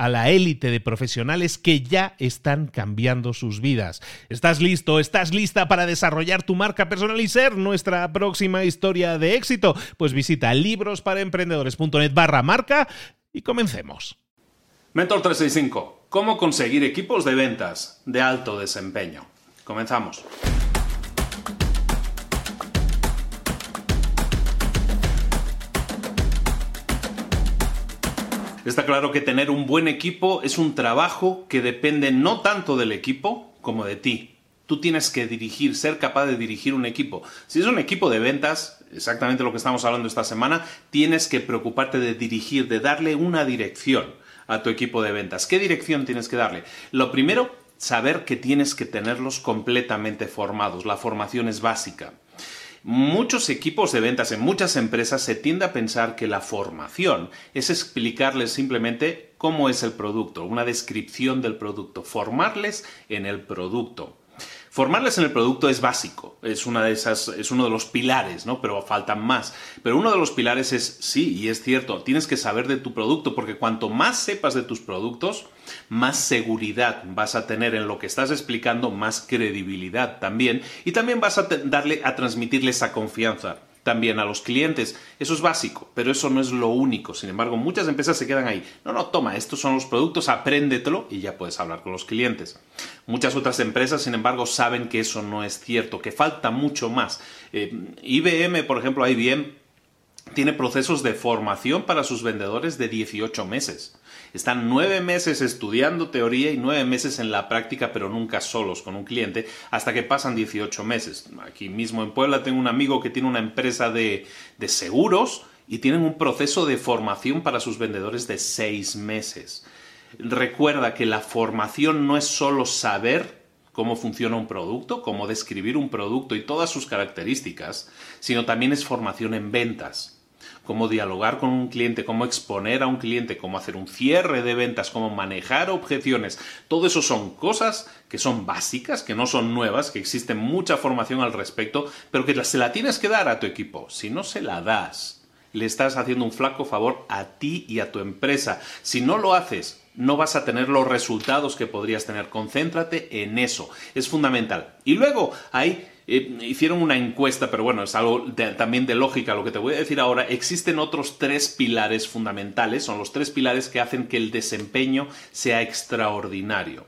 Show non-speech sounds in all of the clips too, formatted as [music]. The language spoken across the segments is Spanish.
a la élite de profesionales que ya están cambiando sus vidas. ¿Estás listo? ¿Estás lista para desarrollar tu marca personal y ser nuestra próxima historia de éxito? Pues visita librosparaemprendedores.net barra marca y comencemos. Mentor 365. ¿Cómo conseguir equipos de ventas de alto desempeño? Comenzamos. Está claro que tener un buen equipo es un trabajo que depende no tanto del equipo como de ti. Tú tienes que dirigir, ser capaz de dirigir un equipo. Si es un equipo de ventas, exactamente lo que estamos hablando esta semana, tienes que preocuparte de dirigir, de darle una dirección a tu equipo de ventas. ¿Qué dirección tienes que darle? Lo primero, saber que tienes que tenerlos completamente formados. La formación es básica. Muchos equipos de ventas en muchas empresas se tiende a pensar que la formación es explicarles simplemente cómo es el producto, una descripción del producto, formarles en el producto. Formarles en el producto es básico, es una de esas, es uno de los pilares, ¿no? Pero faltan más. Pero uno de los pilares es, sí, y es cierto, tienes que saber de tu producto, porque cuanto más sepas de tus productos, más seguridad vas a tener en lo que estás explicando, más credibilidad también, y también vas a darle a transmitirle esa confianza también a los clientes. Eso es básico, pero eso no es lo único. Sin embargo, muchas empresas se quedan ahí. No, no, toma, estos son los productos, apréndetelo y ya puedes hablar con los clientes. Muchas otras empresas, sin embargo, saben que eso no es cierto, que falta mucho más. Eh, IBM, por ejemplo, IBM tiene procesos de formación para sus vendedores de 18 meses. Están nueve meses estudiando teoría y nueve meses en la práctica, pero nunca solos con un cliente, hasta que pasan 18 meses. Aquí mismo en Puebla tengo un amigo que tiene una empresa de, de seguros y tienen un proceso de formación para sus vendedores de seis meses. Recuerda que la formación no es solo saber cómo funciona un producto, cómo describir un producto y todas sus características, sino también es formación en ventas cómo dialogar con un cliente, cómo exponer a un cliente, cómo hacer un cierre de ventas, cómo manejar objeciones. Todo eso son cosas que son básicas, que no son nuevas, que existe mucha formación al respecto, pero que se la tienes que dar a tu equipo. Si no se la das, le estás haciendo un flaco favor a ti y a tu empresa. Si no lo haces, no vas a tener los resultados que podrías tener. Concéntrate en eso. Es fundamental. Y luego hay eh, hicieron una encuesta, pero bueno, es algo también de lógica. Lo que te voy a decir ahora, existen otros tres pilares fundamentales, son los tres pilares que hacen que el desempeño sea extraordinario.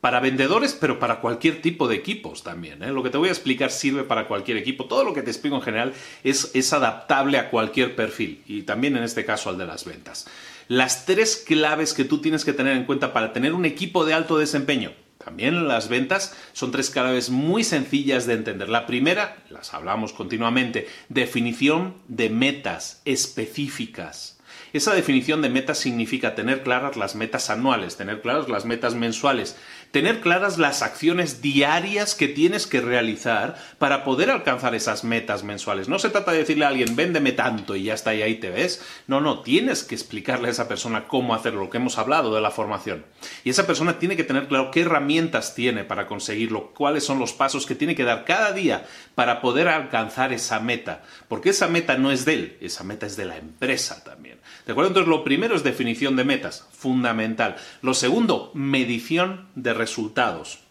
Para vendedores, pero para cualquier tipo de equipos también. ¿eh? Lo que te voy a explicar sirve para cualquier equipo. Todo lo que te explico en general es, es adaptable a cualquier perfil y también en este caso al de las ventas. Las tres claves que tú tienes que tener en cuenta para tener un equipo de alto desempeño también las ventas son tres claves muy sencillas de entender. La primera, las hablamos continuamente, definición de metas específicas. Esa definición de metas significa tener claras las metas anuales, tener claras las metas mensuales, tener claras las acciones diarias que tienes que realizar para poder alcanzar esas metas mensuales. No se trata de decirle a alguien, véndeme tanto y ya está, y ahí te ves. No, no, tienes que explicarle a esa persona cómo hacerlo, lo que hemos hablado de la formación. Y esa persona tiene que tener claro qué herramientas tiene para conseguirlo, cuáles son los pasos que tiene que dar cada día para poder alcanzar esa meta. Porque esa meta no es de él, esa meta es de la empresa también. ¿De acuerdo? Entonces, lo primero es definición de metas, fundamental. Lo segundo, medición de resultados resultados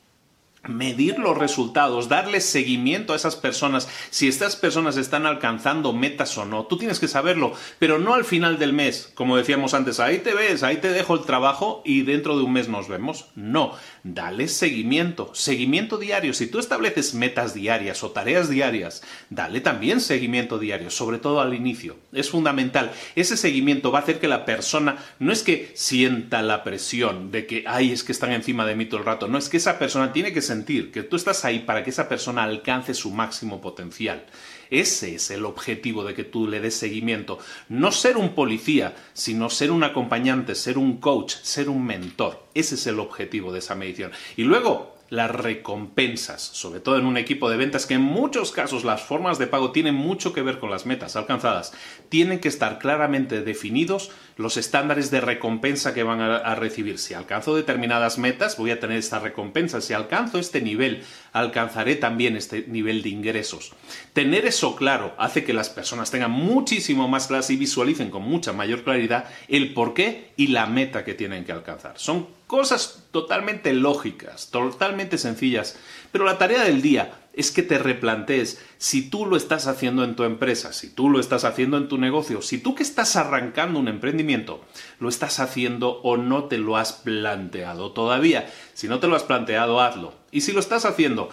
medir los resultados, darle seguimiento a esas personas, si estas personas están alcanzando metas o no. Tú tienes que saberlo, pero no al final del mes, como decíamos antes, ahí te ves, ahí te dejo el trabajo y dentro de un mes nos vemos. No, dale seguimiento, seguimiento diario. Si tú estableces metas diarias o tareas diarias, dale también seguimiento diario, sobre todo al inicio. Es fundamental. Ese seguimiento va a hacer que la persona no es que sienta la presión de que, ay, es que están encima de mí todo el rato, no, es que esa persona tiene que sentir que tú estás ahí para que esa persona alcance su máximo potencial. Ese es el objetivo de que tú le des seguimiento. No ser un policía, sino ser un acompañante, ser un coach, ser un mentor. Ese es el objetivo de esa medición. Y luego, las recompensas, sobre todo en un equipo de ventas que en muchos casos las formas de pago tienen mucho que ver con las metas alcanzadas, tienen que estar claramente definidos los estándares de recompensa que van a, recibir. Si alcanzo determinadas metas, voy a tener esta recompensa. Si alcanzo este nivel, alcanzaré también este nivel de ingresos. Tener eso claro hace que las personas tengan muchísimo más clase y visualicen con mucha mayor claridad el porqué y la meta que tienen que alcanzar. Son cosas totalmente lógicas, totalmente sencillas, pero la tarea del día es que te replantees si tú lo estás haciendo en tu empresa, si tú lo estás haciendo en tu negocio, si tú que estás arrancando un emprendimiento, lo estás haciendo o no te lo has planteado todavía. Si no te lo has planteado, hazlo. Y si lo estás haciendo,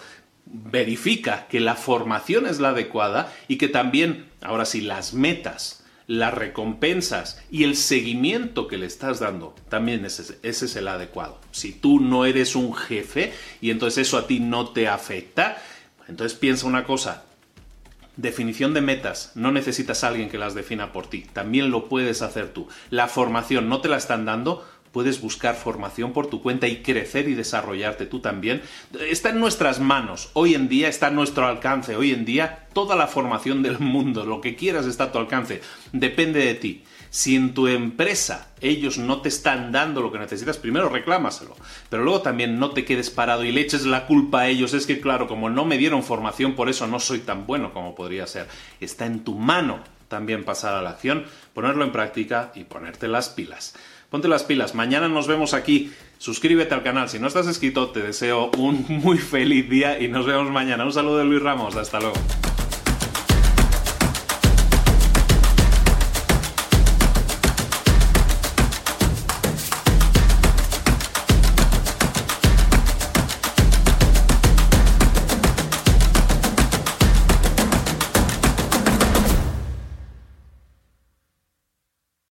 verifica que la formación es la adecuada y que también, ahora sí, las metas las recompensas y el seguimiento que le estás dando, también ese, ese, es el adecuado. Si tú no eres un jefe y entonces eso a ti no te afecta, entonces piensa una cosa. Definición de metas. No necesitas a alguien que las defina por ti. También lo puedes hacer tú. La formación no te la están dando puedes buscar formación por tu cuenta y crecer y desarrollarte tú también. Está en nuestras manos, hoy en día está a nuestro alcance, hoy en día toda la formación del mundo, lo que quieras está a tu alcance, depende de ti. Si en tu empresa ellos no te están dando lo que necesitas, primero reclámaselo, pero luego también no te quedes parado y le eches la culpa a ellos. Es que claro, como no me dieron formación, por eso no soy tan bueno como podría ser. Está en tu mano también pasar a la acción, ponerlo en práctica y ponerte las pilas ponte las pilas. Mañana nos vemos aquí. Suscríbete al canal. Si no estás inscrito, te deseo un [laughs] muy feliz día y nos vemos mañana. Un saludo de Luis Ramos. Hasta luego.